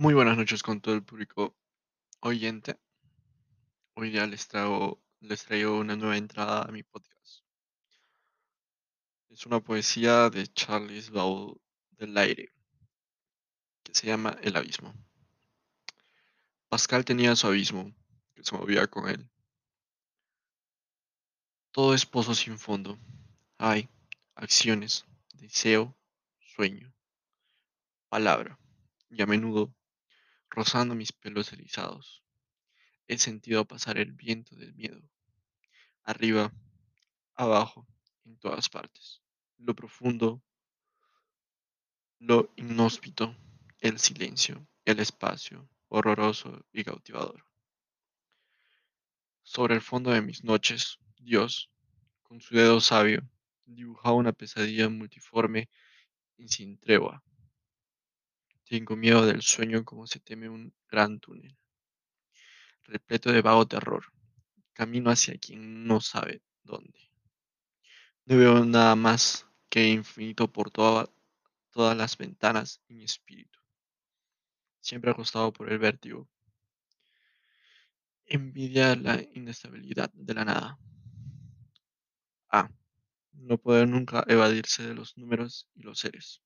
Muy buenas noches con todo el público oyente. Hoy día les traigo, les traigo una nueva entrada a mi podcast. Es una poesía de Charles Baudelaire que se llama El abismo. Pascal tenía su abismo que se movía con él. Todo es pozo sin fondo. Hay acciones, deseo, sueño, palabra y a menudo rozando mis pelos erizados. He sentido pasar el viento del miedo, arriba, abajo, en todas partes. Lo profundo, lo inhóspito, el silencio, el espacio, horroroso y cautivador. Sobre el fondo de mis noches, Dios, con su dedo sabio, dibujaba una pesadilla multiforme y sin tregua. Tengo miedo del sueño como se teme un gran túnel, repleto de vago terror. Camino hacia quien no sabe dónde. No veo nada más que infinito por toda- todas las ventanas y mi espíritu. Siempre acostado por el vértigo. Envidia la inestabilidad de la nada. Ah, no poder nunca evadirse de los números y los seres.